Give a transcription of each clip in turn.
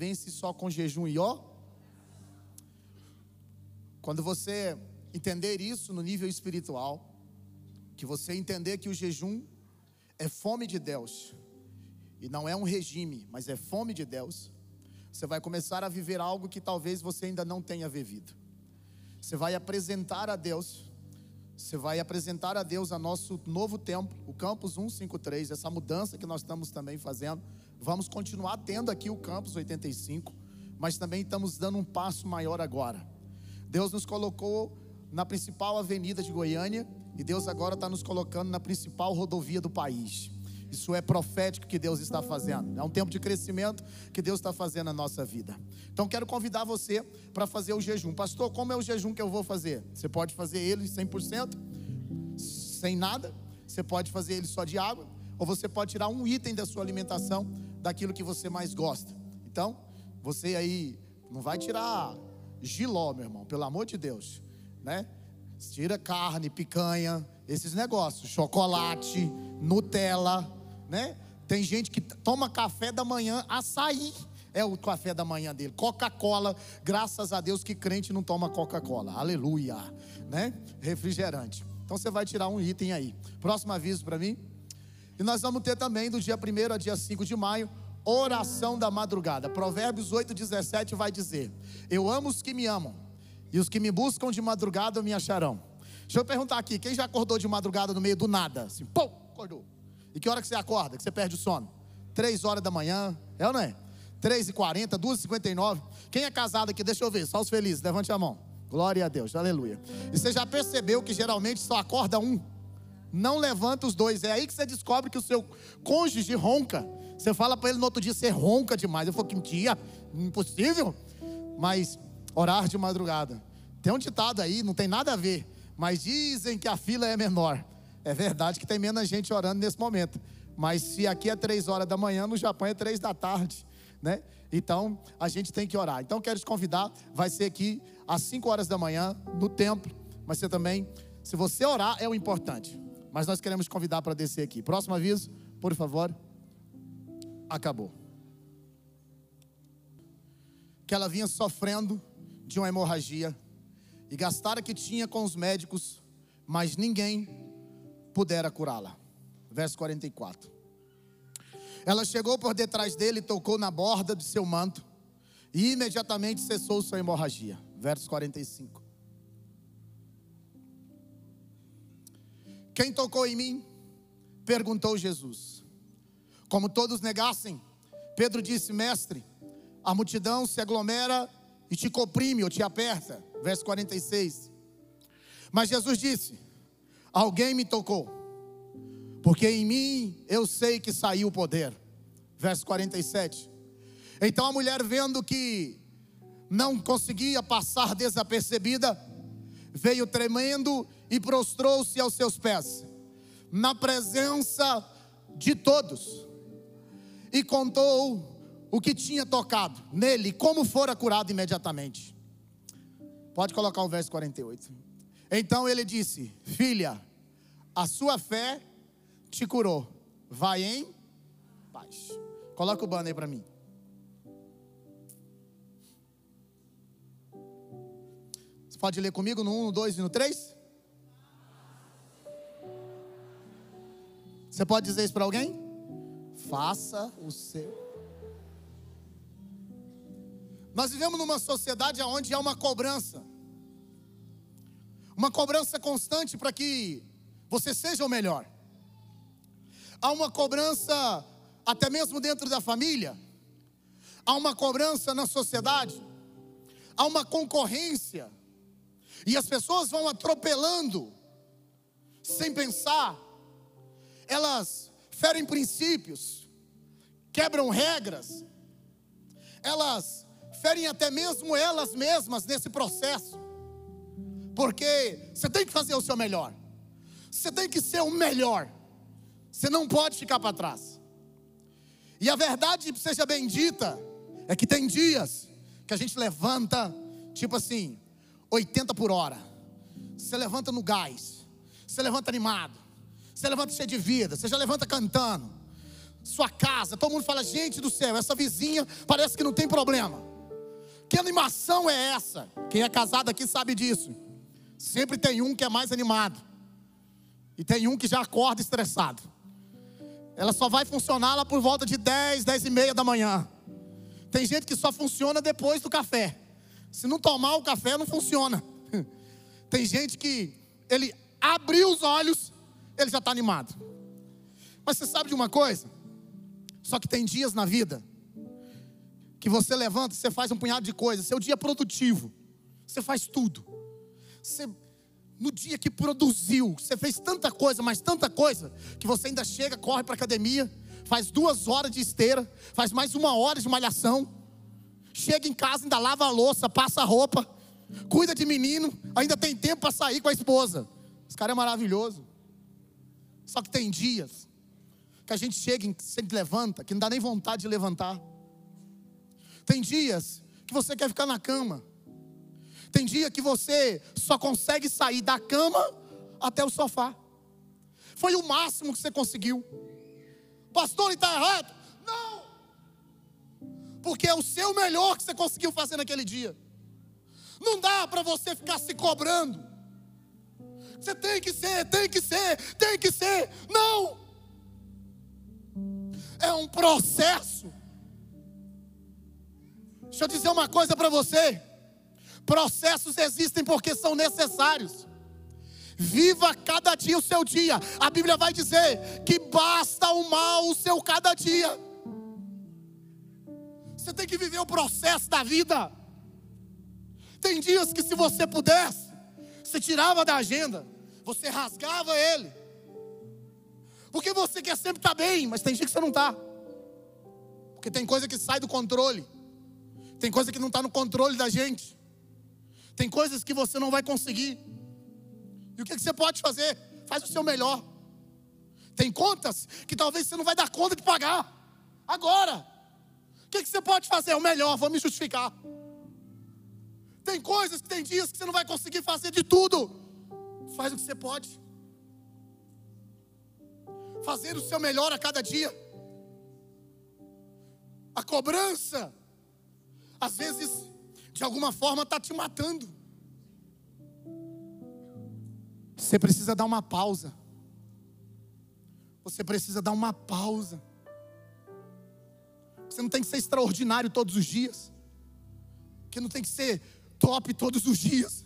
vence só com jejum e ó. Quando você entender isso no nível espiritual, que você entender que o jejum é fome de Deus, e não é um regime, mas é fome de Deus, você vai começar a viver algo que talvez você ainda não tenha vivido. Você vai apresentar a Deus, você vai apresentar a Deus a nosso novo templo, o Campus 153, essa mudança que nós estamos também fazendo. Vamos continuar tendo aqui o Campus 85, mas também estamos dando um passo maior agora. Deus nos colocou na principal avenida de Goiânia e Deus agora está nos colocando na principal rodovia do país. Isso é profético que Deus está fazendo. É um tempo de crescimento que Deus está fazendo na nossa vida. Então quero convidar você para fazer o jejum. Pastor, como é o jejum que eu vou fazer? Você pode fazer ele 100%, sem nada. Você pode fazer ele só de água. Ou você pode tirar um item da sua alimentação, daquilo que você mais gosta. Então, você aí não vai tirar giló, meu irmão, pelo amor de Deus, né? Tira carne, picanha, esses negócios, chocolate, Nutella, né? Tem gente que toma café da manhã, açaí é o café da manhã dele. Coca-Cola, graças a Deus que crente não toma Coca-Cola. Aleluia, né? Refrigerante. Então você vai tirar um item aí. Próximo aviso para mim. E nós vamos ter também do dia 1 a dia 5 de maio, oração da madrugada. Provérbios 8:17 vai dizer: Eu amo os que me amam, e os que me buscam de madrugada me acharão. Deixa eu perguntar aqui, quem já acordou de madrugada no meio do nada? Assim, pô, acordou. E que hora que você acorda? Que você perde o sono? Três horas da manhã, é ou não é? 3h40, 2h59. Quem é casado aqui? Deixa eu ver, só os felizes, levante a mão. Glória a Deus, aleluia. E você já percebeu que geralmente só acorda um? Não levanta os dois. É aí que você descobre que o seu cônjuge ronca. Você fala para ele no outro dia, você ronca demais. Eu falo, que dia? Impossível. Mas orar de madrugada. Tem um ditado aí, não tem nada a ver. Mas dizem que a fila é menor. É verdade que tem menos gente orando nesse momento. Mas se aqui é três horas da manhã, no Japão é três da tarde, né? Então a gente tem que orar. Então quero te convidar, vai ser aqui às cinco horas da manhã no templo. Mas você também, se você orar, é o importante. Mas nós queremos convidar para descer aqui. Próximo aviso, por favor. Acabou. Que ela vinha sofrendo de uma hemorragia e gastara que tinha com os médicos, mas ninguém pudera curá-la. Verso 44. Ela chegou por detrás dele, tocou na borda de seu manto e imediatamente cessou sua hemorragia. Verso 45. Quem tocou em mim? Perguntou Jesus. Como todos negassem, Pedro disse: Mestre, a multidão se aglomera e te comprime ou te aperta. Verso 46. Mas Jesus disse: Alguém me tocou, porque em mim eu sei que saiu o poder. Verso 47. Então a mulher, vendo que não conseguia passar desapercebida, veio tremendo e prostrou-se aos seus pés, na presença de todos, e contou o que tinha tocado nele, como fora curado imediatamente. Pode colocar o verso 48. Então ele disse: Filha, a sua fé te curou. Vai em paz. Coloca o banner aí para mim. Pode ler comigo no 1, no 2 e no 3? Você pode dizer isso para alguém? Faça o seu. Nós vivemos numa sociedade onde há uma cobrança. Uma cobrança constante para que você seja o melhor. Há uma cobrança até mesmo dentro da família. Há uma cobrança na sociedade. Há uma concorrência. E as pessoas vão atropelando sem pensar. Elas ferem princípios, quebram regras, elas ferem até mesmo elas mesmas nesse processo, porque você tem que fazer o seu melhor, você tem que ser o melhor, você não pode ficar para trás. E a verdade seja bendita, é que tem dias que a gente levanta, tipo assim, 80 por hora, você levanta no gás, você levanta animado, você levanta cheio de vida, você já levanta cantando. sua casa, todo mundo fala: gente do céu, essa vizinha parece que não tem problema. Que animação é essa? Quem é casado aqui sabe disso. Sempre tem um que é mais animado, e tem um que já acorda estressado. Ela só vai funcionar lá por volta de 10, 10 e meia da manhã. Tem gente que só funciona depois do café. Se não tomar o café, não funciona. Tem gente que ele abriu os olhos, ele já está animado. Mas você sabe de uma coisa? Só que tem dias na vida que você levanta, você faz um punhado de coisas, seu dia é produtivo, você faz tudo. Você, no dia que produziu, você fez tanta coisa, mas tanta coisa, que você ainda chega, corre para a academia, faz duas horas de esteira, faz mais uma hora de malhação, chega em casa, ainda lava a louça, passa a roupa, cuida de menino, ainda tem tempo para sair com a esposa. Esse cara é maravilhoso. Só que tem dias que a gente chega e se levanta, que não dá nem vontade de levantar. Tem dias que você quer ficar na cama. Tem dia que você só consegue sair da cama até o sofá. Foi o máximo que você conseguiu. Pastor, ele está errado? Porque é o seu melhor que você conseguiu fazer naquele dia. Não dá para você ficar se cobrando. Você tem que ser, tem que ser, tem que ser. Não! é um processo. Deixa eu dizer uma coisa para você: processos existem porque são necessários. Viva cada dia o seu dia. A Bíblia vai dizer que basta o mal o seu cada dia. Você tem que viver o processo da vida. Tem dias que se você pudesse, você tirava da agenda, você rasgava ele. Porque você quer sempre estar bem, mas tem dia que você não está. Porque tem coisa que sai do controle. Tem coisa que não está no controle da gente. Tem coisas que você não vai conseguir. E o que, que você pode fazer? Faz o seu melhor. Tem contas que talvez você não vai dar conta de pagar. Agora. O que, que você pode fazer? O melhor, vou me justificar. Tem coisas tem dias que você não vai conseguir fazer de tudo. Faz o que você pode fazer o seu melhor a cada dia. A cobrança, às vezes, de alguma forma, está te matando. Você precisa dar uma pausa. Você precisa dar uma pausa. Você não tem que ser extraordinário todos os dias. Você não tem que ser top todos os dias.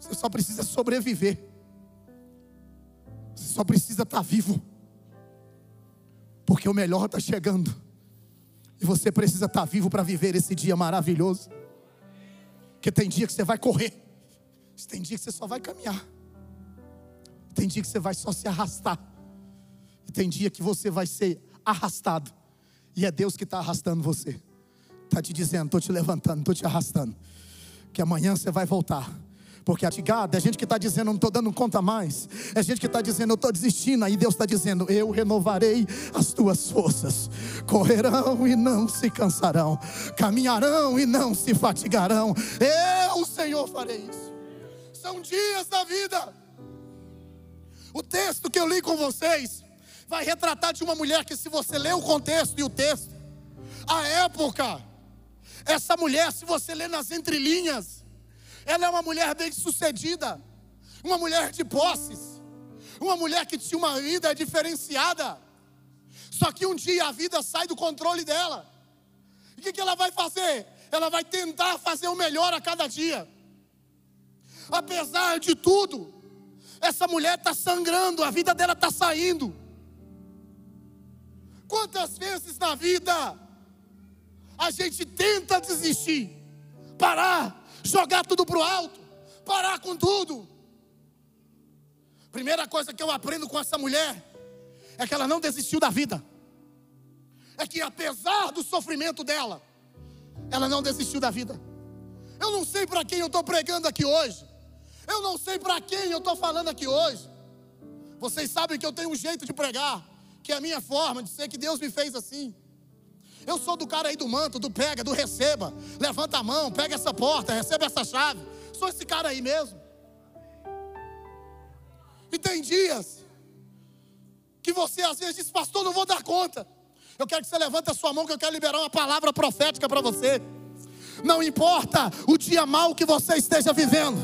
Você só precisa sobreviver. Você só precisa estar vivo. Porque o melhor está chegando. E você precisa estar vivo para viver esse dia maravilhoso. Porque tem dia que você vai correr. Tem dia que você só vai caminhar. Tem dia que você vai só se arrastar. E tem dia que você vai ser arrastado. E é Deus que está arrastando você. Está te dizendo, estou te levantando, estou te arrastando. Que amanhã você vai voltar porque atigado, é gente que está dizendo, não estou dando conta mais. É gente que está dizendo, eu estou desistindo. Aí Deus está dizendo, eu renovarei as tuas forças. Correrão e não se cansarão. Caminharão e não se fatigarão. Eu, Senhor, farei isso. São dias da vida. O texto que eu li com vocês vai retratar de uma mulher que, se você ler o contexto e o texto, a época, essa mulher, se você ler nas entrelinhas, ela é uma mulher bem-sucedida, uma mulher de posses, uma mulher que tinha uma vida diferenciada. Só que um dia a vida sai do controle dela. E o que, que ela vai fazer? Ela vai tentar fazer o melhor a cada dia. Apesar de tudo, essa mulher está sangrando, a vida dela está saindo. Quantas vezes na vida a gente tenta desistir, parar, jogar tudo para o alto, parar com tudo. Primeira coisa que eu aprendo com essa mulher é que ela não desistiu da vida. É que apesar do sofrimento dela, ela não desistiu da vida. Eu não sei para quem eu estou pregando aqui hoje. Eu não sei para quem eu estou falando aqui hoje. Vocês sabem que eu tenho um jeito de pregar, que é a minha forma de ser, que Deus me fez assim. Eu sou do cara aí do manto, do pega, do receba. Levanta a mão, pega essa porta, receba essa chave. Sou esse cara aí mesmo. E tem dias Que você às vezes diz, pastor, não vou dar conta. Eu quero que você levante a sua mão, que eu quero liberar uma palavra profética para você. Não importa o dia mal que você esteja vivendo,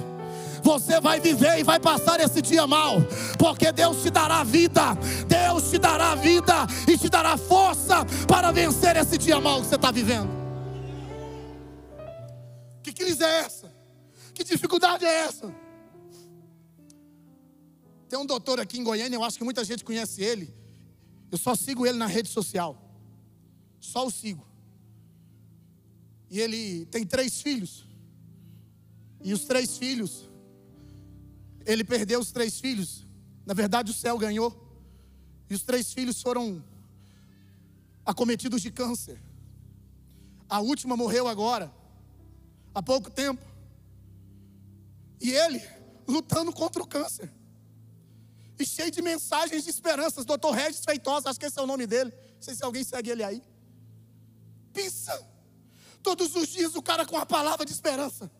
você vai viver e vai passar esse dia mal, porque Deus te dará vida, Deus te dará vida e te dará força para vencer esse dia mal que você está vivendo. Que crise é essa? Que dificuldade é essa? Tem um doutor aqui em Goiânia, eu acho que muita gente conhece ele. Eu só sigo ele na rede social. Só o sigo. E ele tem três filhos. E os três filhos, ele perdeu os três filhos. Na verdade, o céu ganhou. E os três filhos foram acometidos de câncer. A última morreu agora, há pouco tempo. E ele lutando contra o câncer e cheio de mensagens de esperanças. Doutor Regis Feitosa, acho que esse é o nome dele. Não sei se alguém segue ele aí. Pensa, todos os dias o cara com a palavra de esperança.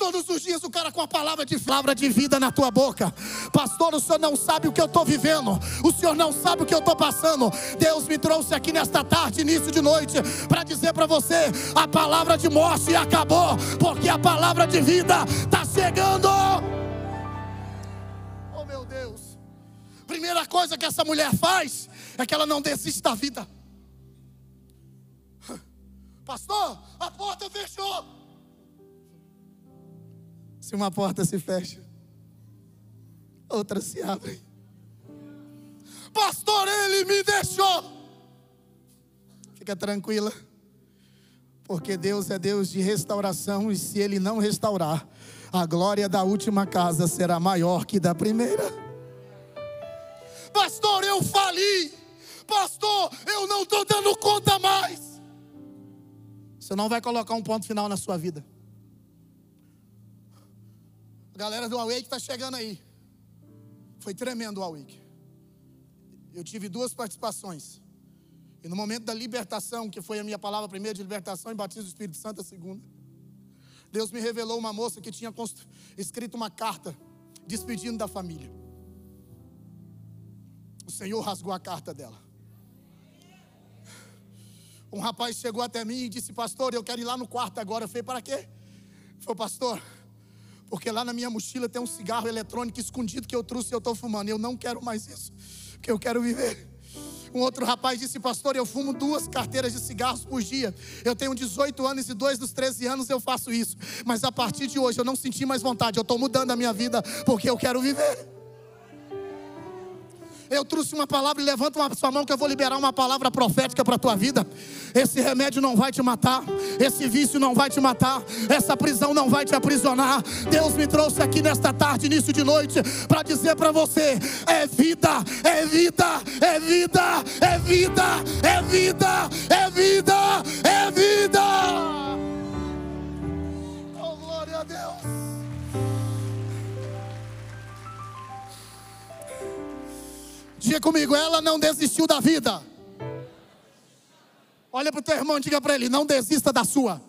Todos os dias o cara com a palavra de palavra de vida na tua boca. Pastor, o senhor não sabe o que eu estou vivendo. O senhor não sabe o que eu estou passando. Deus me trouxe aqui nesta tarde, início de noite, para dizer para você: a palavra de morte acabou, porque a palavra de vida está chegando. Oh meu Deus. Primeira coisa que essa mulher faz é que ela não desiste da vida. Pastor, a porta fechou. Se uma porta se fecha, outra se abre. Pastor, ele me deixou. Fica tranquila, porque Deus é Deus de restauração, e se Ele não restaurar, a glória da última casa será maior que da primeira. Pastor, eu fali. Pastor, eu não estou dando conta mais. Você não vai colocar um ponto final na sua vida. Galera do Awake está chegando aí. Foi tremendo o Awake. Eu tive duas participações. E no momento da libertação, que foi a minha palavra primeira de libertação e batismo do Espírito Santo a segunda, Deus me revelou uma moça que tinha escrito uma carta despedindo da família. O Senhor rasgou a carta dela. Um rapaz chegou até mim e disse: Pastor, eu quero ir lá no quarto agora. Eu falei: Para quê? Falei, pastor, porque lá na minha mochila tem um cigarro eletrônico escondido que eu trouxe e eu estou fumando. Eu não quero mais isso, porque eu quero viver. Um outro rapaz disse, pastor, eu fumo duas carteiras de cigarros por dia. Eu tenho 18 anos e dois dos 13 anos eu faço isso. Mas a partir de hoje eu não senti mais vontade. Eu estou mudando a minha vida porque eu quero viver. Eu trouxe uma palavra e levanta uma sua mão que eu vou liberar uma palavra profética para a tua vida. Esse remédio não vai te matar, esse vício não vai te matar, essa prisão não vai te aprisionar. Deus me trouxe aqui nesta tarde, início de noite, para dizer para você: é vida, é vida, é vida, é vida, é vida, é vida, é vida. Oh, glória a Deus. Diga comigo, ela não desistiu da vida. Olha para o teu irmão e diga para ele: não desista da sua.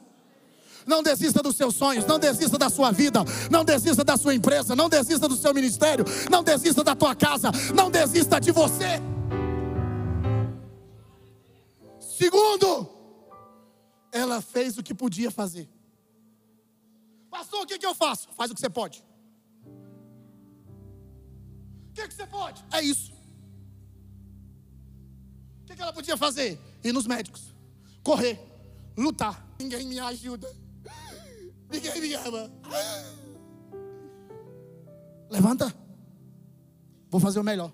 Não desista dos seus sonhos, não desista da sua vida, não desista da sua empresa, não desista do seu ministério, não desista da tua casa, não desista de você. Segundo, ela fez o que podia fazer. Pastor, o que, que eu faço? Faz o que você pode. O que, que você pode? É isso que, que ela podia fazer? Ir nos médicos, correr, lutar. Ninguém me ajuda. Ninguém me ama. Levanta. Vou fazer o melhor.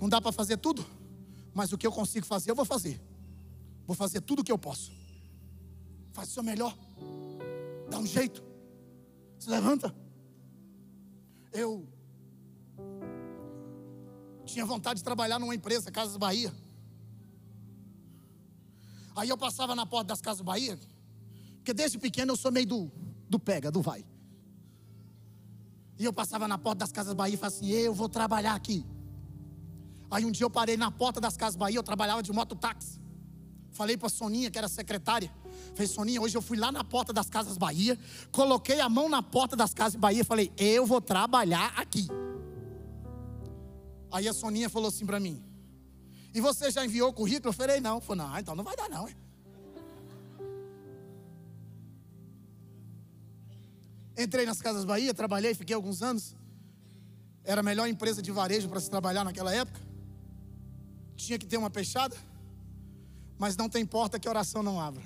Não dá para fazer tudo, mas o que eu consigo fazer, eu vou fazer. Vou fazer tudo o que eu posso. Faz o seu melhor. Dá um jeito. Se levanta. Eu tinha vontade de trabalhar numa empresa, Casas Bahia. Aí eu passava na porta das Casas Bahia, porque desde pequeno eu sou meio do, do pega, do vai. E eu passava na porta das Casas Bahia e falava assim: eu vou trabalhar aqui. Aí um dia eu parei na porta das Casas Bahia, eu trabalhava de mototáxi. Falei para Soninha, que era secretária. Falei, Soninha, hoje eu fui lá na porta das Casas Bahia, coloquei a mão na porta das Casas Bahia e falei: eu vou trabalhar aqui. Aí a Soninha falou assim para mim: E você já enviou o currículo? Eu falei: Não. Falei: Não, então não vai dar, não. Entrei nas Casas Bahia, trabalhei, fiquei alguns anos. Era a melhor empresa de varejo para se trabalhar naquela época. Tinha que ter uma peixada, mas não tem porta que a oração não abra.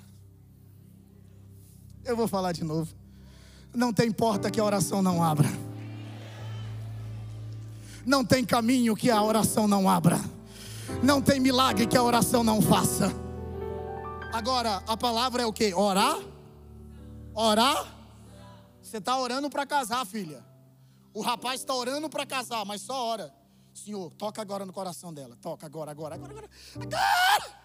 Eu vou falar de novo. Não tem porta que a oração não abra. Não tem caminho que a oração não abra. Não tem milagre que a oração não faça. Agora, a palavra é o que? Orar? Orar? Você está orando para casar, filha. O rapaz está orando para casar, mas só ora. Senhor, toca agora no coração dela. Toca agora, agora, agora, agora. Agora!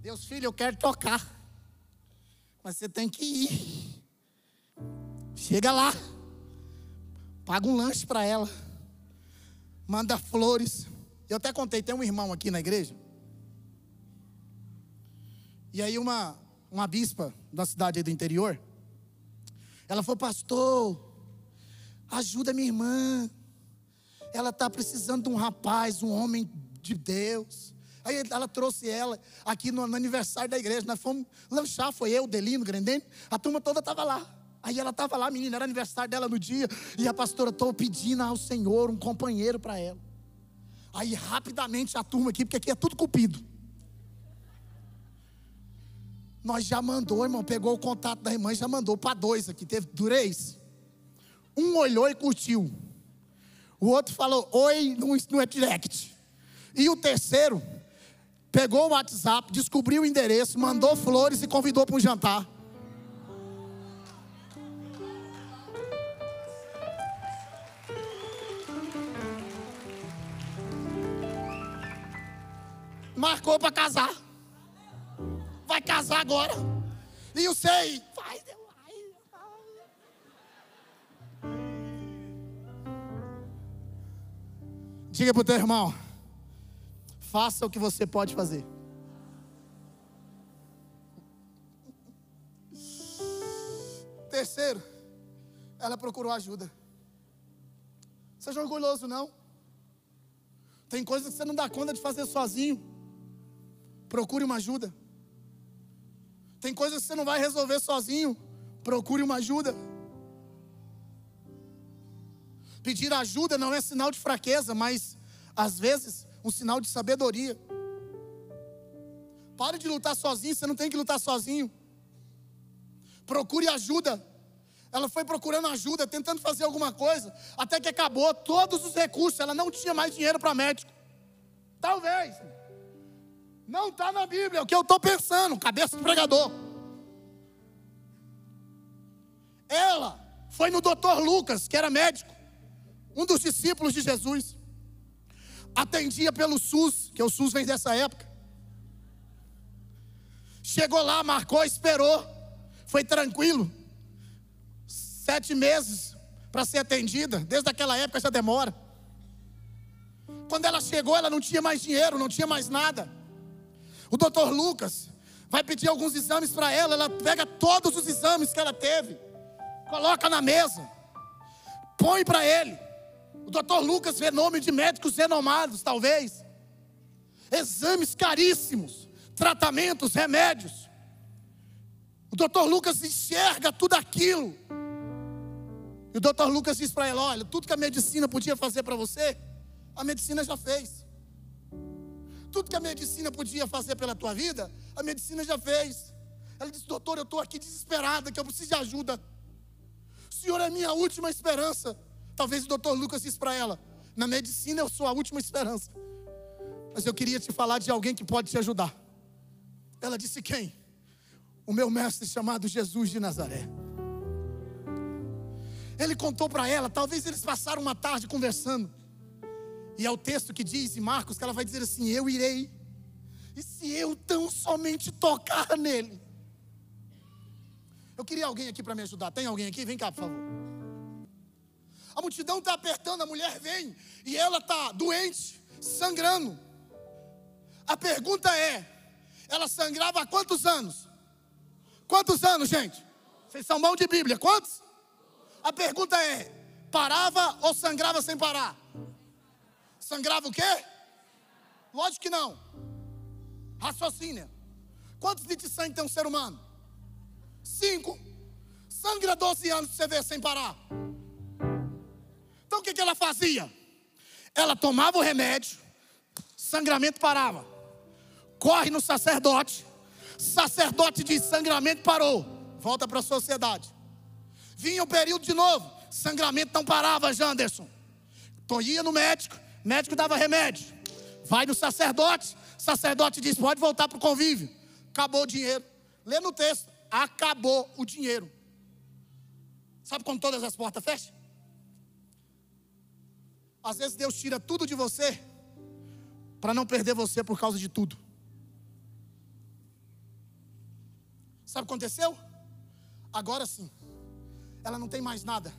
Deus, filho, eu quero tocar. Mas você tem que ir. Chega lá. Paga um lanche para ela. Manda flores. Eu até contei, tem um irmão aqui na igreja. E aí uma, uma bispa da cidade do interior, ela falou, pastor, ajuda minha irmã. Ela está precisando de um rapaz, um homem de Deus. Aí ela trouxe ela aqui no, no aniversário da igreja. Nós fomos lanchar, foi eu, Delino, Grandene. A turma toda estava lá. Aí ela estava lá, menina, era aniversário dela no dia. E a pastora, estou pedindo ao Senhor um companheiro para ela. Aí rapidamente a turma aqui, porque aqui é tudo cupido. Nós já mandou, irmão, pegou o contato da irmã já mandou para dois aqui. Teve três. Um olhou e curtiu. O outro falou, oi, não é direct. E o terceiro pegou o WhatsApp, descobriu o endereço, mandou flores e convidou para um jantar. Marcou para casar. Vai casar agora. E eu sei. Vai. Diga para o teu irmão. Faça o que você pode fazer. Terceiro, ela procurou ajuda. Seja orgulhoso, não. Tem coisas que você não dá conta de fazer sozinho. Procure uma ajuda. Tem coisas que você não vai resolver sozinho. Procure uma ajuda. Pedir ajuda não é sinal de fraqueza, mas às vezes um sinal de sabedoria. Pare de lutar sozinho, você não tem que lutar sozinho. Procure ajuda. Ela foi procurando ajuda, tentando fazer alguma coisa, até que acabou todos os recursos. Ela não tinha mais dinheiro para médico. Talvez. Não está na Bíblia, é o que eu estou pensando, cabeça de pregador. Ela foi no doutor Lucas, que era médico, um dos discípulos de Jesus. Atendia pelo SUS, que o SUS vem dessa época. Chegou lá, marcou, esperou. Foi tranquilo. Sete meses para ser atendida. Desde aquela época já demora. Quando ela chegou, ela não tinha mais dinheiro, não tinha mais nada. O doutor Lucas vai pedir alguns exames para ela, ela pega todos os exames que ela teve, coloca na mesa, põe para ele. O doutor Lucas vê nome de médicos renomados, talvez. Exames caríssimos, tratamentos, remédios. O doutor Lucas enxerga tudo aquilo. E o doutor Lucas diz para ela: Olha, tudo que a medicina podia fazer para você, a medicina já fez. Tudo que a medicina podia fazer pela tua vida, a medicina já fez. Ela disse: Doutor, eu estou aqui desesperada, que eu preciso de ajuda. O Senhor é minha última esperança. Talvez o doutor Lucas disse para ela: Na medicina eu sou a última esperança. Mas eu queria te falar de alguém que pode te ajudar. Ela disse: Quem? O meu mestre chamado Jesus de Nazaré. Ele contou para ela, talvez eles passaram uma tarde conversando. E é o texto que diz em Marcos que ela vai dizer assim: Eu irei, e se eu tão somente tocar nele. Eu queria alguém aqui para me ajudar. Tem alguém aqui? Vem cá, por favor. A multidão está apertando, a mulher vem e ela está doente, sangrando. A pergunta é: ela sangrava há quantos anos? Quantos anos, gente? Vocês são mão de Bíblia, quantos? A pergunta é: Parava ou sangrava sem parar? Sangrava o quê? Lógico que não. Raciocínio. Quantos litros de sangue tem um ser humano? Cinco. Sangra 12 anos você vê sem parar. Então o que, que ela fazia? Ela tomava o remédio, sangramento parava. Corre no sacerdote, sacerdote diz: sangramento parou, volta para a sociedade. Vinha o período de novo, sangramento não parava, Janderson. Então ia no médico, médico dava remédio. Vai no sacerdote, sacerdote diz: pode voltar para o convívio. Acabou o dinheiro. Lê no texto: acabou o dinheiro. Sabe quando todas as portas fecham? Às vezes Deus tira tudo de você para não perder você por causa de tudo. Sabe o que aconteceu? Agora sim, ela não tem mais nada.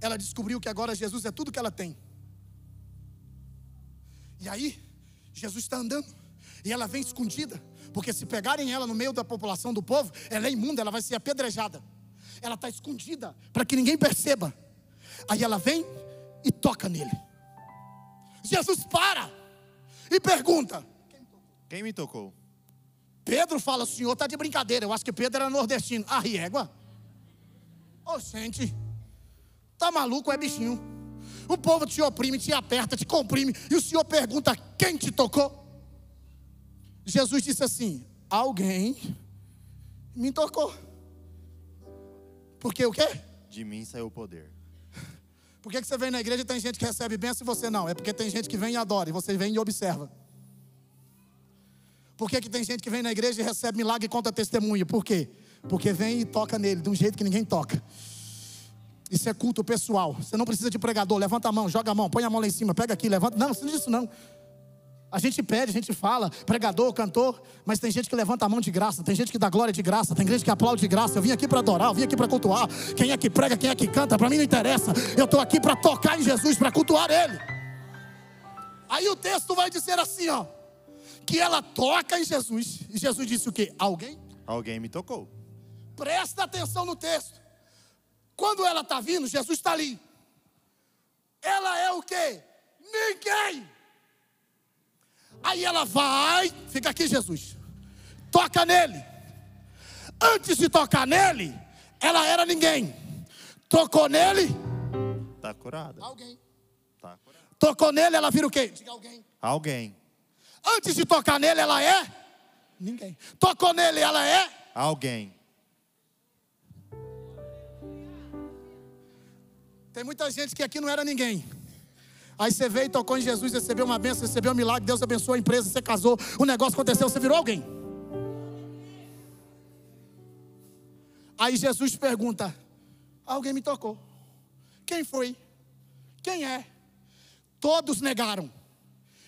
Ela descobriu que agora Jesus é tudo que ela tem. E aí, Jesus está andando e ela vem escondida, porque se pegarem ela no meio da população do povo, ela é imunda, ela vai ser apedrejada. Ela está escondida para que ninguém perceba. Aí ela vem e toca nele. Jesus para e pergunta: Quem me tocou? Pedro fala: O senhor está de brincadeira. Eu acho que Pedro era nordestino. Ah, riégua. Ô, oh, gente, tá maluco, é bichinho. O povo te oprime, te aperta, te comprime. E o senhor pergunta: Quem te tocou? Jesus disse assim: Alguém me tocou. Porque o quê? De mim saiu o poder. Por que, que você vem na igreja e tem gente que recebe bênção e você não? É porque tem gente que vem e adora, e você vem e observa. Por que, que tem gente que vem na igreja e recebe milagre e conta testemunho? Por quê? Porque vem e toca nele de um jeito que ninguém toca. Isso é culto pessoal. Você não precisa de pregador. Levanta a mão, joga a mão, põe a mão lá em cima, pega aqui, levanta. Não, não precisa disso não. A gente pede, a gente fala, pregador, cantor, mas tem gente que levanta a mão de graça, tem gente que dá glória de graça, tem gente que aplaude de graça. Eu vim aqui para adorar, eu vim aqui para cultuar. Quem é que prega, quem é que canta, para mim não interessa. Eu estou aqui para tocar em Jesus, para cultuar Ele. Aí o texto vai dizer assim, ó, que ela toca em Jesus. E Jesus disse o quê? Alguém? Alguém me tocou. Presta atenção no texto. Quando ela está vindo, Jesus está ali. Ela é o quê? Ninguém. Aí ela vai, fica aqui, Jesus. Toca nele. Antes de tocar nele, ela era ninguém. Tocou nele. Está curada. Alguém. Tá curada. Tocou nele, ela vira o quê? Diga alguém. Alguém. Antes de tocar nele, ela é ninguém. Tocou nele, ela é Alguém. Tem muita gente que aqui não era ninguém. Aí você veio e tocou em Jesus, recebeu uma bênção, recebeu um milagre, Deus abençoou a empresa, você casou, o negócio aconteceu, você virou alguém. Aí Jesus pergunta: Alguém me tocou? Quem foi? Quem é? Todos negaram.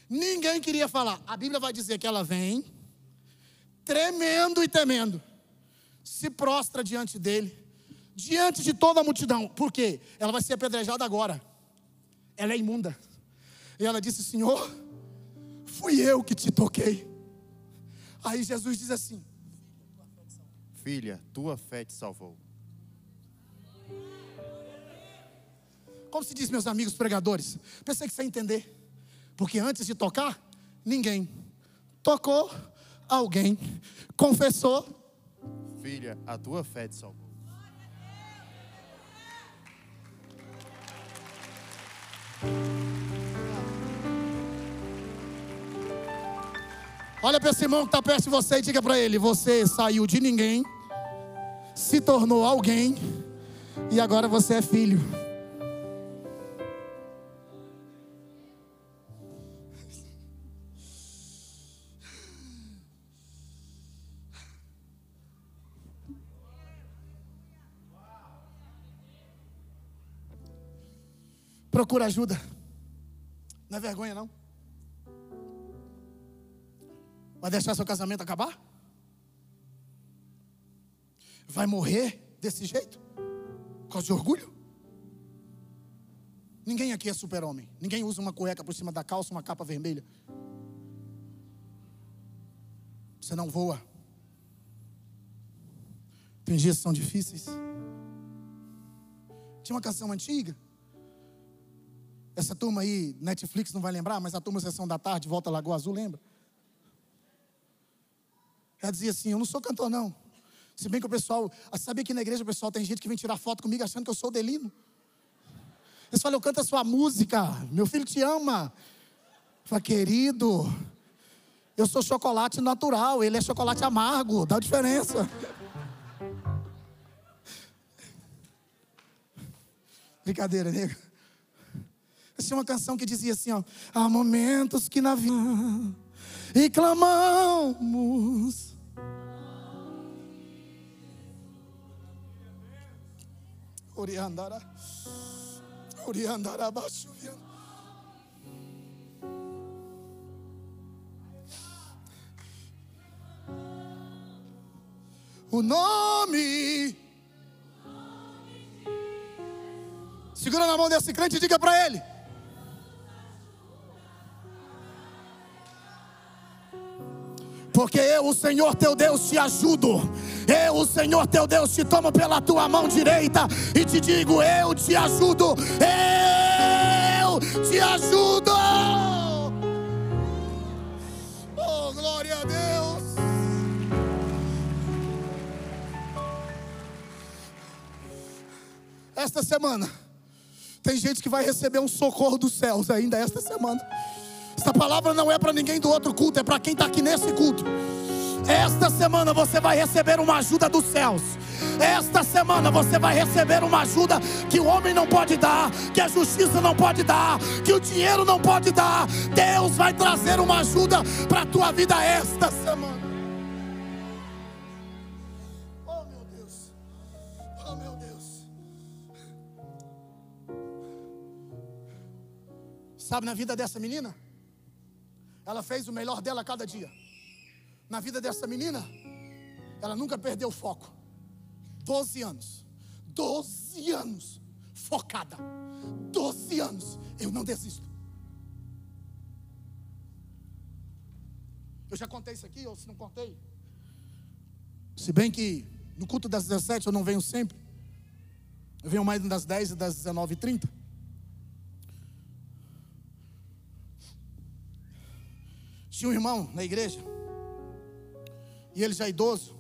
Ninguém queria falar. A Bíblia vai dizer que ela vem, tremendo e temendo, se prostra diante dele, diante de toda a multidão. Por quê? Ela vai ser apedrejada agora ela é imunda. E ela disse: Senhor, fui eu que te toquei. Aí Jesus diz assim: Filha, tua fé te salvou. Como se diz, meus amigos pregadores? Pensei que você ia entender. Porque antes de tocar, ninguém tocou, alguém confessou. Filha, a tua fé te salvou. Olha para esse irmão que está perto de você e diga para ele: Você saiu de ninguém, se tornou alguém, e agora você é filho. Procura ajuda. Não é vergonha, não? Vai deixar seu casamento acabar? Vai morrer desse jeito? Por causa de orgulho? Ninguém aqui é super-homem. Ninguém usa uma cueca por cima da calça, uma capa vermelha. Você não voa. Tem dias que são difíceis. Tinha uma canção antiga Essa turma aí, Netflix não vai lembrar, mas a turma Sessão da Tarde, Volta Lagoa Azul, lembra? Ela dizia assim: Eu não sou cantor, não. Se bem que o pessoal, sabia que na igreja o pessoal tem gente que vem tirar foto comigo achando que eu sou Delino. Eles falam, eu canto a sua música, meu filho te ama. Fala, querido, eu sou chocolate natural, ele é chocolate amargo, dá diferença. Brincadeira, nego. Tinha uma canção que dizia assim, ó. Há momentos que na vida e clamamos. Oriandara. Oriandara abaixo. O nome. Segura na mão desse crente e diga para ele. Porque eu, o Senhor teu Deus, te ajudo. Eu, o Senhor teu Deus, te tomo pela tua mão direita e te digo: Eu te ajudo. Eu te ajudo. Oh, glória a Deus. Esta semana, tem gente que vai receber um socorro dos céus ainda esta semana. Essa palavra não é para ninguém do outro culto, é para quem está aqui nesse culto. Esta semana você vai receber uma ajuda dos céus. Esta semana você vai receber uma ajuda que o homem não pode dar, que a justiça não pode dar, que o dinheiro não pode dar. Deus vai trazer uma ajuda para a tua vida esta semana. Oh meu Deus, oh meu Deus. Sabe na vida dessa menina? Ela fez o melhor dela cada dia. Na vida dessa menina, ela nunca perdeu o foco. Doze anos. Doze anos. Focada. Doze anos. Eu não desisto. Eu já contei isso aqui, ou se não contei. Se bem que no culto das 17 eu não venho sempre. Eu venho mais das 10 e das 19h30. Tinha um irmão na igreja, e ele já é idoso,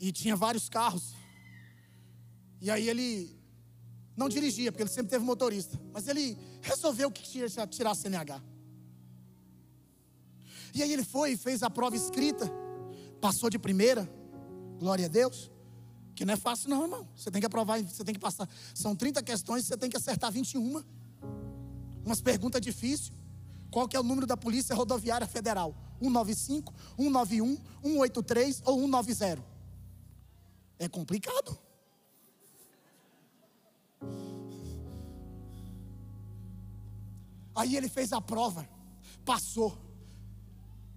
e tinha vários carros. E aí ele não dirigia, porque ele sempre teve motorista, mas ele resolveu que tinha tirar a CNH. E aí ele foi e fez a prova escrita, passou de primeira, glória a Deus. Que não é fácil, não, irmão. Você tem que aprovar, você tem que passar. São 30 questões, você tem que acertar 21. Umas perguntas difíceis. Qual que é o número da Polícia Rodoviária Federal? 195, 191, 183 ou 190? É complicado. Aí ele fez a prova, passou.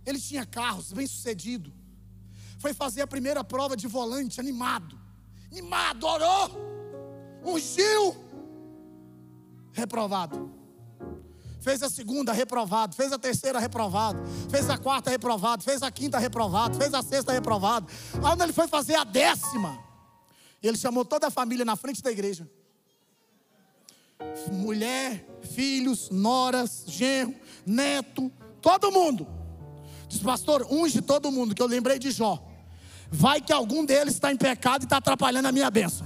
Ele tinha carros, bem sucedido. Foi fazer a primeira prova de volante, animado. Animado, orou. Ungiu. Reprovado. Fez a segunda, reprovado. Fez a terceira, reprovado. Fez a quarta, reprovado. Fez a quinta, reprovado. Fez a sexta, reprovado. Aí ele foi fazer a décima, ele chamou toda a família na frente da igreja. Mulher, filhos, noras, genro, neto, todo mundo. Diz, pastor, unge todo mundo, que eu lembrei de Jó. Vai que algum deles está em pecado e está atrapalhando a minha bênção.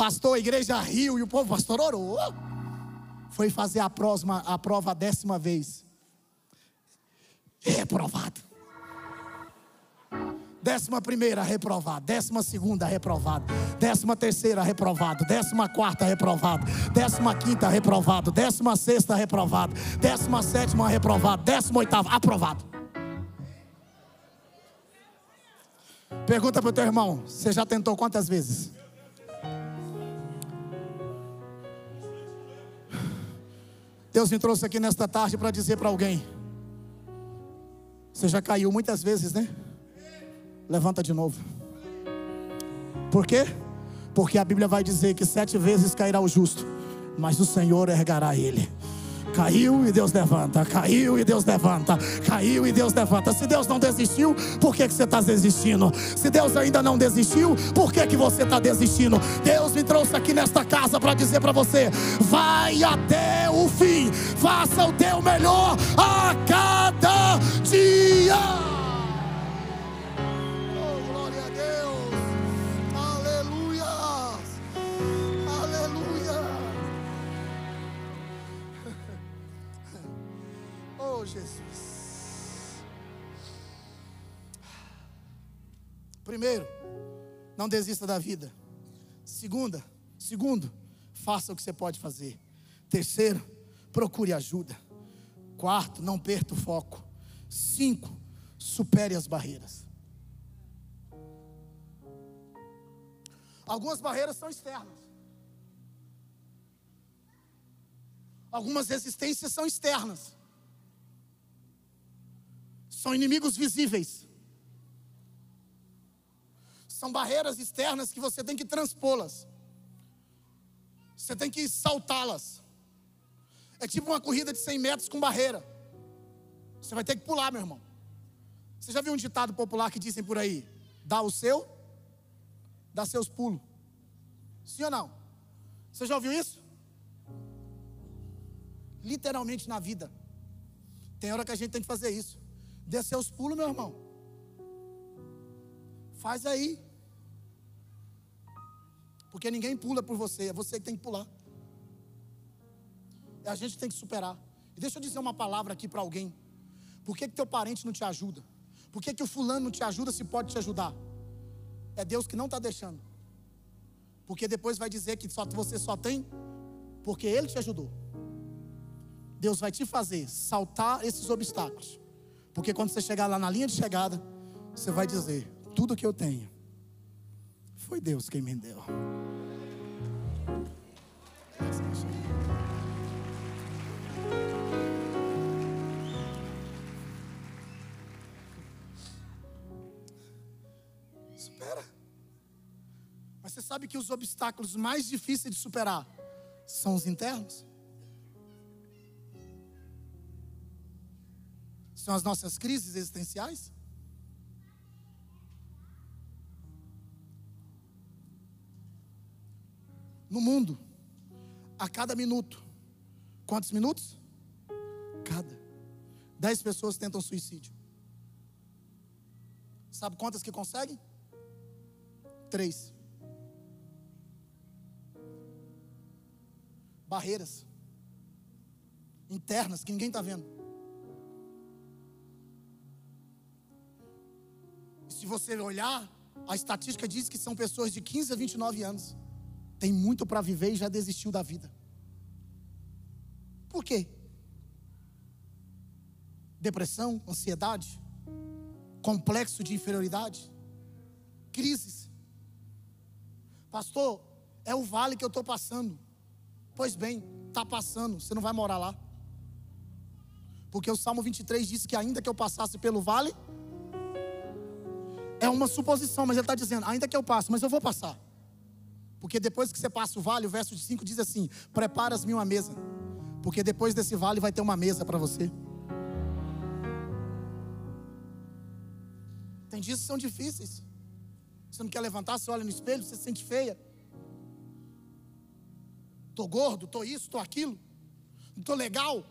Pastor, a igreja riu e o povo, pastor, orou. Foi fazer a, próxima, a prova a décima vez. Reprovado. Décima primeira, reprovado. Décima segunda, reprovado. Décima terceira, reprovado. Décima quarta, reprovado. Décima quinta, reprovado. Décima sexta, reprovado. Décima sétima, reprovado. Décima oitava, aprovado. Pergunta para o teu irmão: você já tentou quantas vezes? Deus me trouxe aqui nesta tarde para dizer para alguém: Você já caiu muitas vezes, né? Levanta de novo. Por quê? Porque a Bíblia vai dizer que sete vezes cairá o justo, mas o Senhor ergará ele. Caiu e Deus levanta, caiu e Deus levanta, caiu e Deus levanta. Se Deus não desistiu, por que, que você está desistindo? Se Deus ainda não desistiu, por que, que você está desistindo? Deus me trouxe aqui nesta casa para dizer para você: vai até o fim, faça o teu melhor a cada dia. Primeiro, não desista da vida. Segunda, segundo, faça o que você pode fazer. Terceiro, procure ajuda. Quarto, não perca o foco. Cinco, supere as barreiras. Algumas barreiras são externas. Algumas resistências são externas. São inimigos visíveis. São barreiras externas que você tem que transpô-las. Você tem que saltá-las. É tipo uma corrida de 100 metros com barreira. Você vai ter que pular, meu irmão. Você já viu um ditado popular que dizem por aí? Dá o seu, dá seus pulos. Sim ou não? Você já ouviu isso? Literalmente na vida. Tem hora que a gente tem que fazer isso. Dê seus pulos, meu irmão. Faz aí. Porque ninguém pula por você, é você que tem que pular. É a gente que tem que superar. E deixa eu dizer uma palavra aqui para alguém. Por que, que teu parente não te ajuda? Por que, que o fulano não te ajuda se pode te ajudar? É Deus que não está deixando. Porque depois vai dizer que só, você só tem porque Ele te ajudou. Deus vai te fazer saltar esses obstáculos. Porque quando você chegar lá na linha de chegada, você vai dizer: tudo que eu tenho foi Deus quem me deu. Supera. Mas você sabe que os obstáculos mais difíceis de superar são os internos? São as nossas crises existenciais? no mundo, a cada minuto. Quantos minutos? Cada. Dez pessoas tentam suicídio. Sabe quantas que conseguem? Três. Barreiras internas que ninguém está vendo. Se você olhar, a estatística diz que são pessoas de 15 a 29 anos tem muito para viver e já desistiu da vida. Por quê? Depressão, ansiedade, complexo de inferioridade, crises. Pastor, é o vale que eu estou passando. Pois bem, está passando, você não vai morar lá. Porque o Salmo 23 diz que ainda que eu passasse pelo vale, é uma suposição, mas ele está dizendo, ainda que eu passe, mas eu vou passar. Porque depois que você passa o vale, o verso 5 diz assim: Preparas-me uma mesa. Porque depois desse vale vai ter uma mesa para você. Tem dias que são difíceis. Você não quer levantar, você olha no espelho, você se sente feia. Tô gordo, tô isso, tô aquilo. Não tô legal.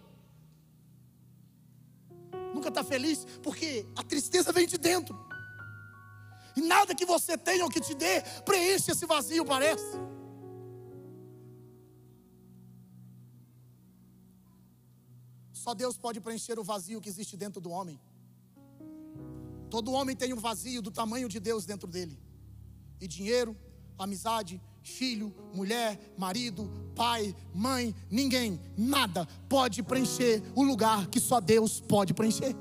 Nunca está feliz, porque a tristeza vem de dentro. E nada que você tenha ou que te dê preenche esse vazio, parece. Só Deus pode preencher o vazio que existe dentro do homem. Todo homem tem um vazio do tamanho de Deus dentro dele. E dinheiro, amizade, filho, mulher, marido, pai, mãe, ninguém, nada pode preencher o lugar que só Deus pode preencher.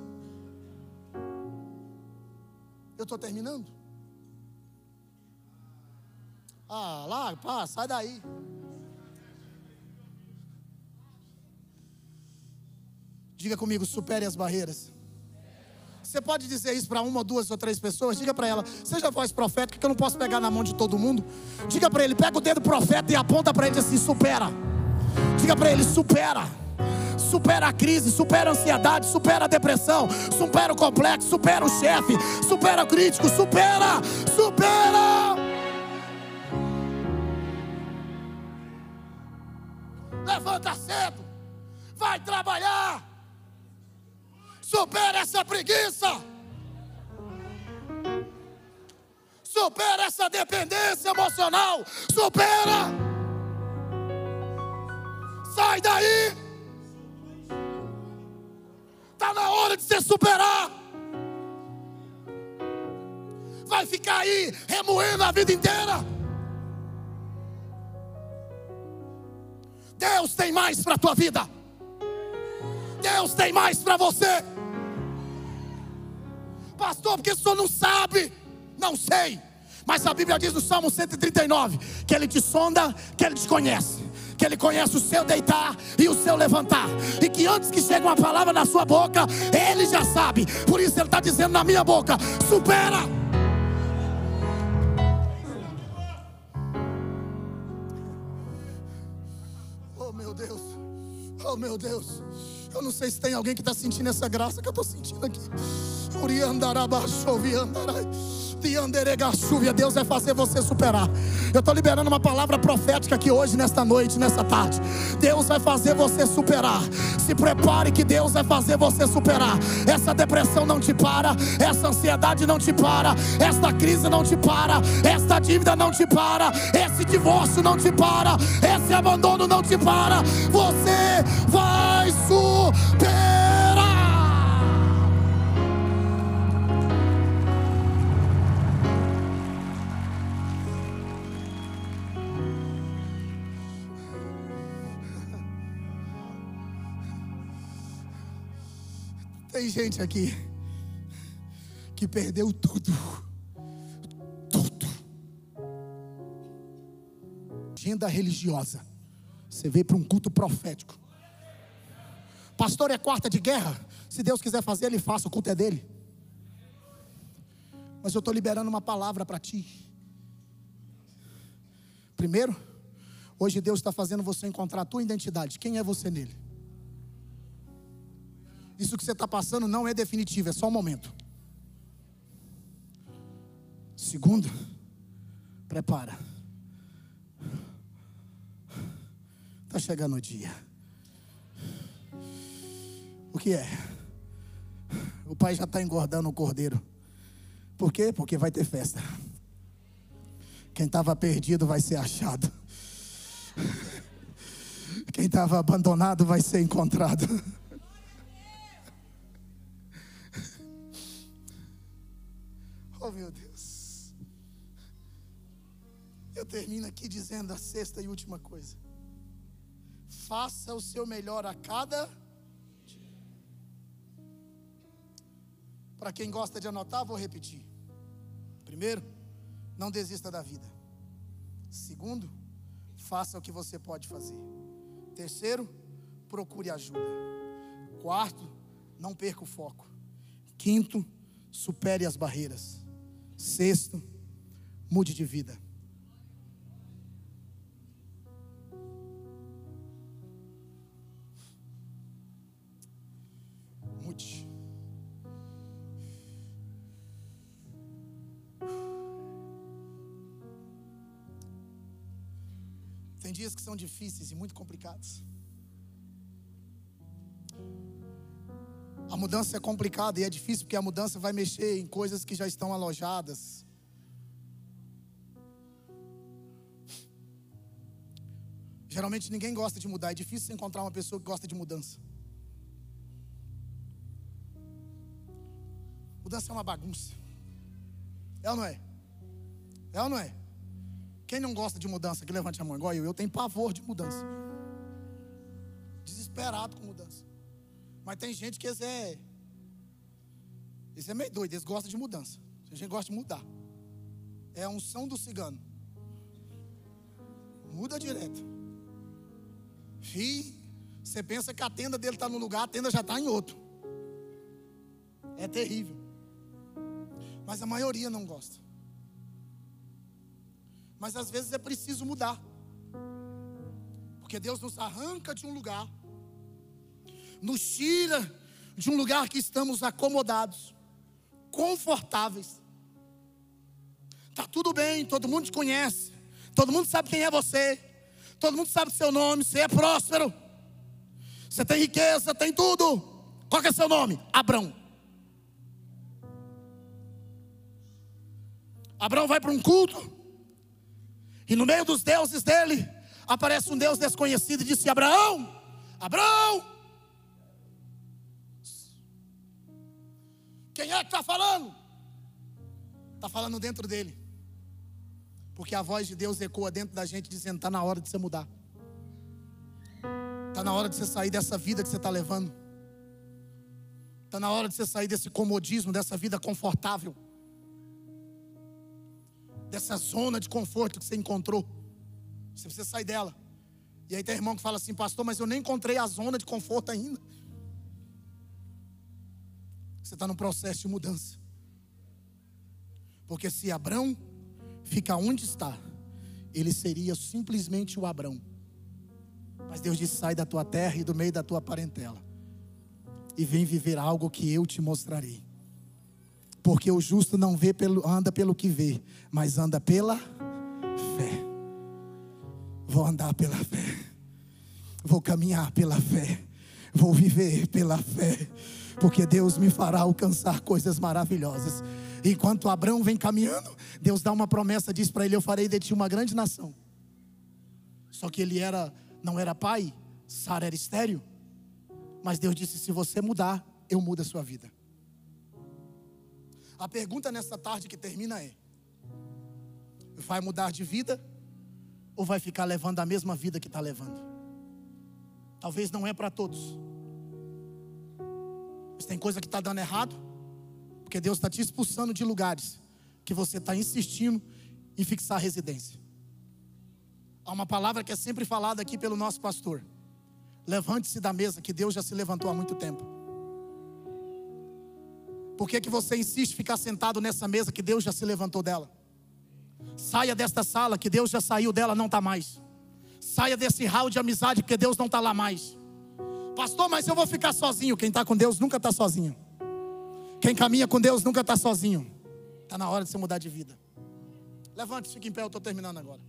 Eu estou terminando. Ah, lá, pá, sai daí. Diga comigo, supere as barreiras. Você pode dizer isso para uma, duas ou três pessoas? Diga para ela, seja voz profética, que eu não posso pegar na mão de todo mundo. Diga para ele, pega o dedo profeta e aponta para ele assim: supera. Diga para ele, supera. supera a crise, supera a ansiedade, supera a depressão, supera o complexo, supera o chefe, supera o crítico, supera, supera. Levanta cedo, vai trabalhar, supera essa preguiça. supera essa dependência emocional, supera. Sai daí. Está na hora de se superar. Vai ficar aí remoendo a vida inteira. Deus tem mais para a tua vida. Deus tem mais para você. Pastor, porque o senhor não sabe? Não sei. Mas a Bíblia diz no Salmo 139 que Ele te sonda, que Ele te conhece. Que Ele conhece o seu deitar e o seu levantar. E que antes que chegue uma palavra na sua boca, Ele já sabe. Por isso Ele está dizendo na minha boca: supera. Meu Deus. Eu não sei se tem alguém que está sentindo essa graça que eu estou sentindo aqui. Deus vai fazer você superar. Eu estou liberando uma palavra profética aqui hoje, nesta noite, nessa tarde. Deus vai fazer você superar. Se prepare que Deus vai fazer você superar. Essa depressão não te para, essa ansiedade não te para, esta crise não te para, esta dívida não te para, esse divórcio não te para, esse abandono não te para. Você vai superar. Tem gente aqui que perdeu tudo. Tudo. Agenda religiosa. Você veio para um culto profético. Pastor é quarta de guerra. Se Deus quiser fazer, Ele faça. O culto é dele. Mas eu estou liberando uma palavra para ti. Primeiro, hoje Deus está fazendo você encontrar a tua identidade. Quem é você nele? Isso que você está passando não é definitivo, é só um momento. Segundo, prepara. Está chegando o dia. O que é? O pai já está engordando o cordeiro. Por quê? Porque vai ter festa. Quem estava perdido vai ser achado. Quem estava abandonado vai ser encontrado. Oh meu Deus. Eu termino aqui dizendo a sexta e última coisa. Faça o seu melhor a cada dia. Para quem gosta de anotar, vou repetir. Primeiro, não desista da vida. Segundo, faça o que você pode fazer. Terceiro, procure ajuda. Quarto, não perca o foco. Quinto, supere as barreiras. Sexto, mude de vida. Mude. Tem dias que são difíceis e muito complicados. Mudança é complicada e é difícil porque a mudança vai mexer em coisas que já estão alojadas. Geralmente ninguém gosta de mudar, é difícil encontrar uma pessoa que gosta de mudança. Mudança é uma bagunça. É ou não é? É ou não é? Quem não gosta de mudança, que levante a mão, igual eu. Eu tenho pavor de mudança. Desesperado com mudança. Mas tem gente que eles é. É meio doido, eles gostam de mudança. A gente gosta de mudar. É a unção do cigano. Muda direto. E você pensa que a tenda dele está no lugar, a tenda já está em outro. É terrível. Mas a maioria não gosta. Mas às vezes é preciso mudar. Porque Deus nos arranca de um lugar nos tira de um lugar que estamos acomodados, confortáveis. Tá tudo bem, todo mundo te conhece, todo mundo sabe quem é você, todo mundo sabe seu nome, você é próspero, você tem riqueza, tem tudo. Qual que é seu nome? Abrão. Abraão vai para um culto, e no meio dos deuses dele, aparece um Deus desconhecido e disse: Abraão, Abraão, quem é que está falando? Está falando dentro dele, porque a voz de Deus ecoa dentro da gente, dizendo: está na hora de você mudar, está na hora de você sair dessa vida que você está levando, está na hora de você sair desse comodismo, dessa vida confortável dessa zona de conforto que você encontrou. Você precisa sair dela. E aí tem irmão que fala assim, pastor, mas eu nem encontrei a zona de conforto ainda. Você está no processo de mudança. Porque se Abrão fica onde está, ele seria simplesmente o Abrão. Mas Deus disse: sai da tua terra e do meio da tua parentela, e vem viver algo que eu te mostrarei. Porque o justo não vê pelo, anda pelo que vê, mas anda pela fé. Vou andar pela fé. Vou caminhar pela fé. Vou viver pela fé. Porque Deus me fará alcançar coisas maravilhosas. Enquanto Abraão vem caminhando, Deus dá uma promessa, diz para ele: Eu farei de ti uma grande nação. Só que ele era, não era pai, Sara era estéreo. Mas Deus disse: Se você mudar, eu mudo a sua vida. A pergunta nessa tarde que termina é: vai mudar de vida ou vai ficar levando a mesma vida que está levando? Talvez não é para todos. Mas tem coisa que está dando errado, porque Deus está te expulsando de lugares que você está insistindo em fixar residência. Há uma palavra que é sempre falada aqui pelo nosso pastor: levante-se da mesa que Deus já se levantou há muito tempo. Por que, que você insiste em ficar sentado nessa mesa que Deus já se levantou dela? Saia desta sala que Deus já saiu dela, não está mais. Saia desse hall de amizade porque Deus não está lá mais. Pastor, mas eu vou ficar sozinho. Quem está com Deus nunca está sozinho. Quem caminha com Deus nunca está sozinho. Está na hora de você mudar de vida. Levante, fique em pé, eu estou terminando agora.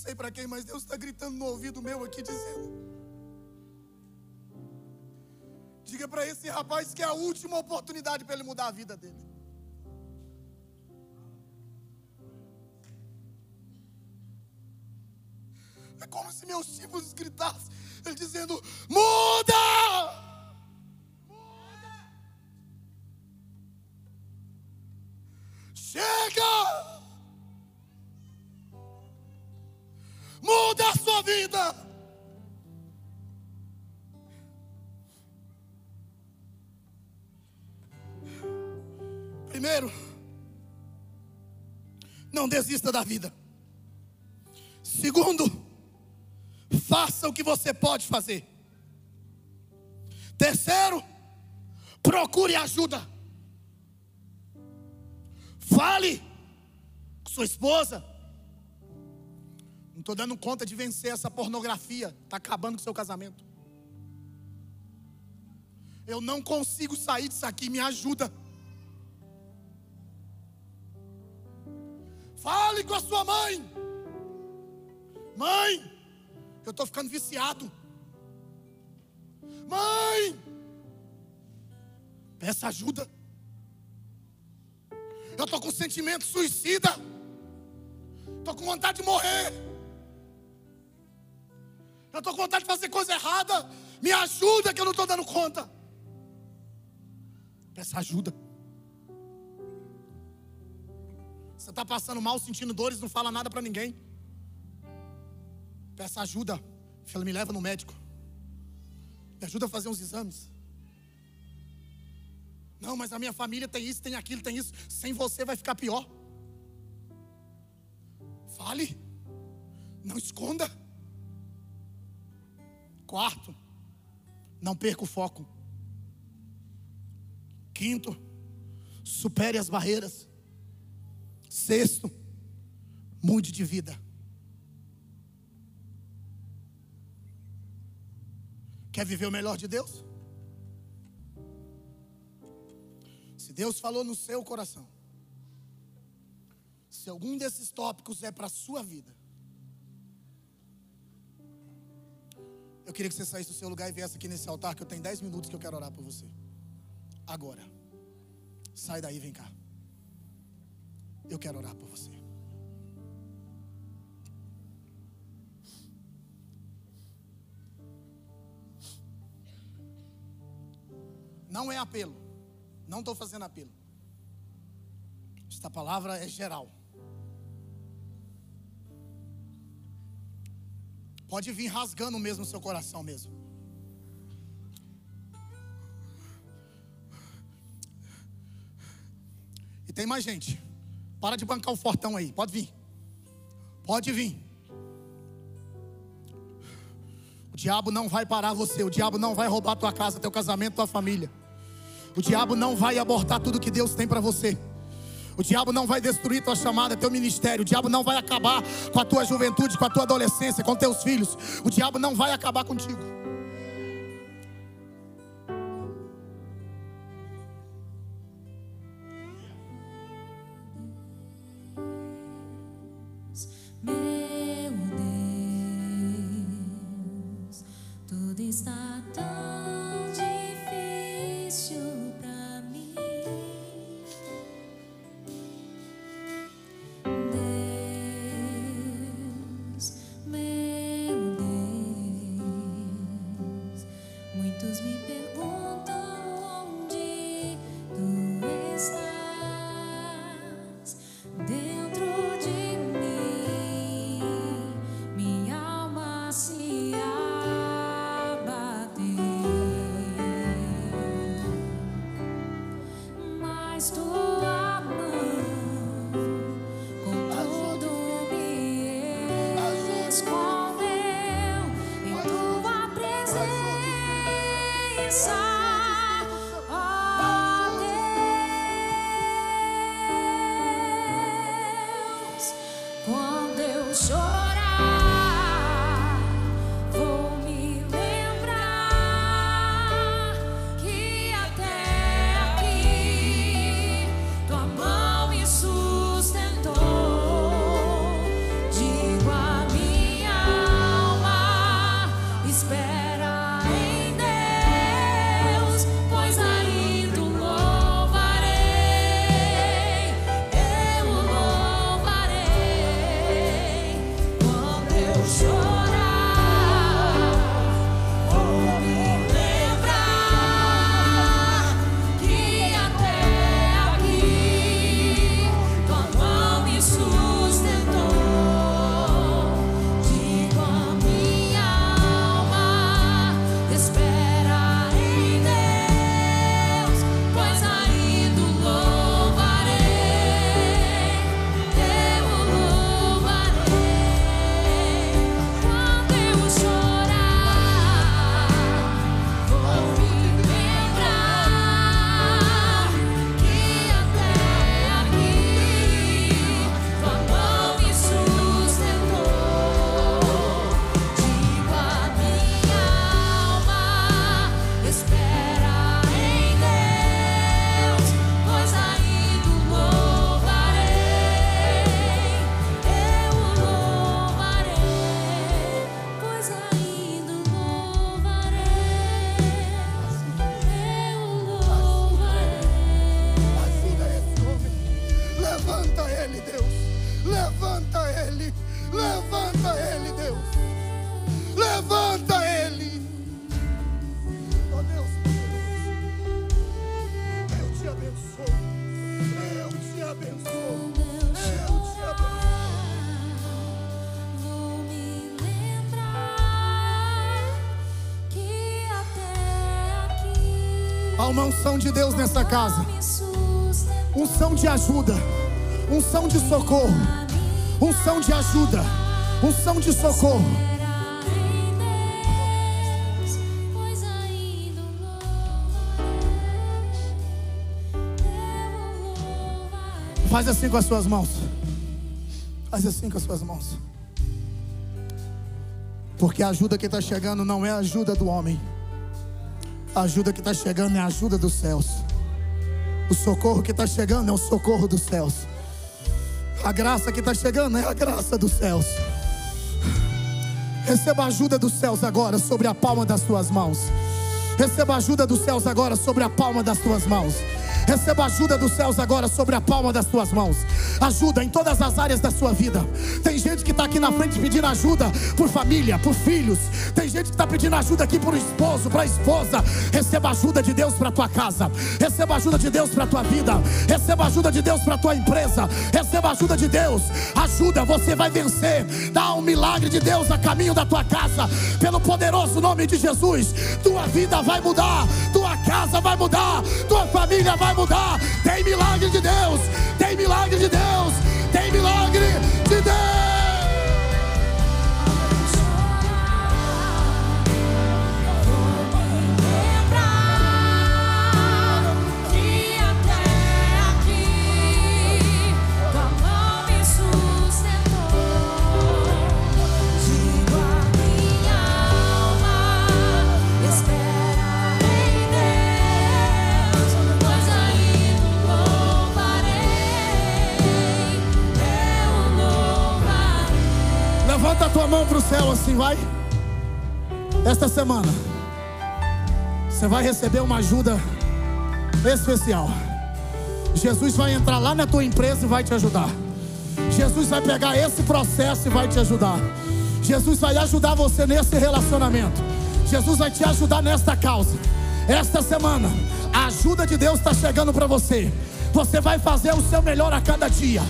Sei para quem, mas Deus está gritando no ouvido meu aqui dizendo. Diga para esse rapaz que é a última oportunidade para ele mudar a vida dele. É como se meus tipos gritassem, ele dizendo: muda! Não desista da vida. Segundo, faça o que você pode fazer. Terceiro, procure ajuda. Fale com sua esposa. Não estou dando conta de vencer essa pornografia. Está acabando com seu casamento. Eu não consigo sair disso aqui. Me ajuda. Fale com a sua mãe. Mãe, eu estou ficando viciado. Mãe, peça ajuda. Eu estou com sentimento suicida. Estou com vontade de morrer. Eu estou com vontade de fazer coisa errada. Me ajuda que eu não estou dando conta. Peça ajuda. Você está passando mal, sentindo dores, não fala nada para ninguém. Peça ajuda. Fala, me leva no médico. Me ajuda a fazer uns exames. Não, mas a minha família tem isso, tem aquilo, tem isso. Sem você vai ficar pior. Fale. Não esconda. Quarto, não perca o foco. Quinto, supere as barreiras. Sexto, mude de vida. Quer viver o melhor de Deus? Se Deus falou no seu coração, se algum desses tópicos é para a sua vida, eu queria que você saísse do seu lugar e viesse aqui nesse altar, que eu tenho 10 minutos que eu quero orar por você. Agora, sai daí, vem cá. Eu quero orar por você. Não é apelo. Não estou fazendo apelo. Esta palavra é geral. Pode vir rasgando mesmo o seu coração mesmo. E tem mais gente. Para de bancar o fortão aí. Pode vir. Pode vir. O diabo não vai parar você. O diabo não vai roubar tua casa, teu casamento, tua família. O diabo não vai abortar tudo que Deus tem para você. O diabo não vai destruir tua chamada, teu ministério. O diabo não vai acabar com a tua juventude, com a tua adolescência, com teus filhos. O diabo não vai acabar contigo. espera em uma unção de Deus nessa casa. Unção de ajuda. Unção de socorro. Unção de ajuda. Unção de socorro. Faz assim com as suas mãos. Faz assim com as suas mãos. Porque a ajuda que está chegando não é a ajuda do homem. A ajuda que está chegando é a ajuda dos céus. O socorro que está chegando é o socorro dos céus. A graça que está chegando é a graça dos céus. Receba a ajuda dos céus agora sobre a palma das tuas mãos. Receba a ajuda dos céus agora sobre a palma das tuas mãos. Receba ajuda dos céus agora sobre a palma das tuas mãos. Ajuda em todas as áreas da sua vida. Tem gente que está aqui na frente pedindo ajuda por família, por filhos. Tem gente que está pedindo ajuda aqui por esposo, para esposa. Receba ajuda de Deus para tua casa. Receba ajuda de Deus para tua vida. Receba ajuda de Deus para tua empresa. Receba ajuda de Deus. Ajuda, você vai vencer. Dá um milagre de Deus a caminho da tua casa. Pelo poderoso nome de Jesus, tua vida vai mudar, tua casa vai mudar, tua família vai mudar mudar. Tem milagre de Deus, tem milagre de Deus, tem milagre de Deus. Esta semana, você vai receber uma ajuda especial. Jesus vai entrar lá na tua empresa e vai te ajudar. Jesus vai pegar esse processo e vai te ajudar. Jesus vai ajudar você nesse relacionamento. Jesus vai te ajudar nesta causa. Esta semana, a ajuda de Deus está chegando para você. Você vai fazer o seu melhor a cada dia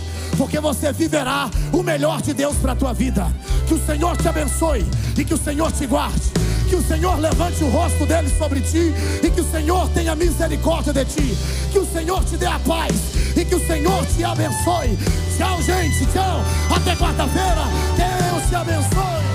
porque você viverá o melhor de Deus para a tua vida. Que o Senhor te abençoe e que o Senhor te guarde. Que o Senhor levante o rosto dele sobre ti e que o Senhor tenha misericórdia de ti. Que o Senhor te dê a paz e que o Senhor te abençoe. Tchau, gente. Tchau. Até quarta-feira. Deus te abençoe.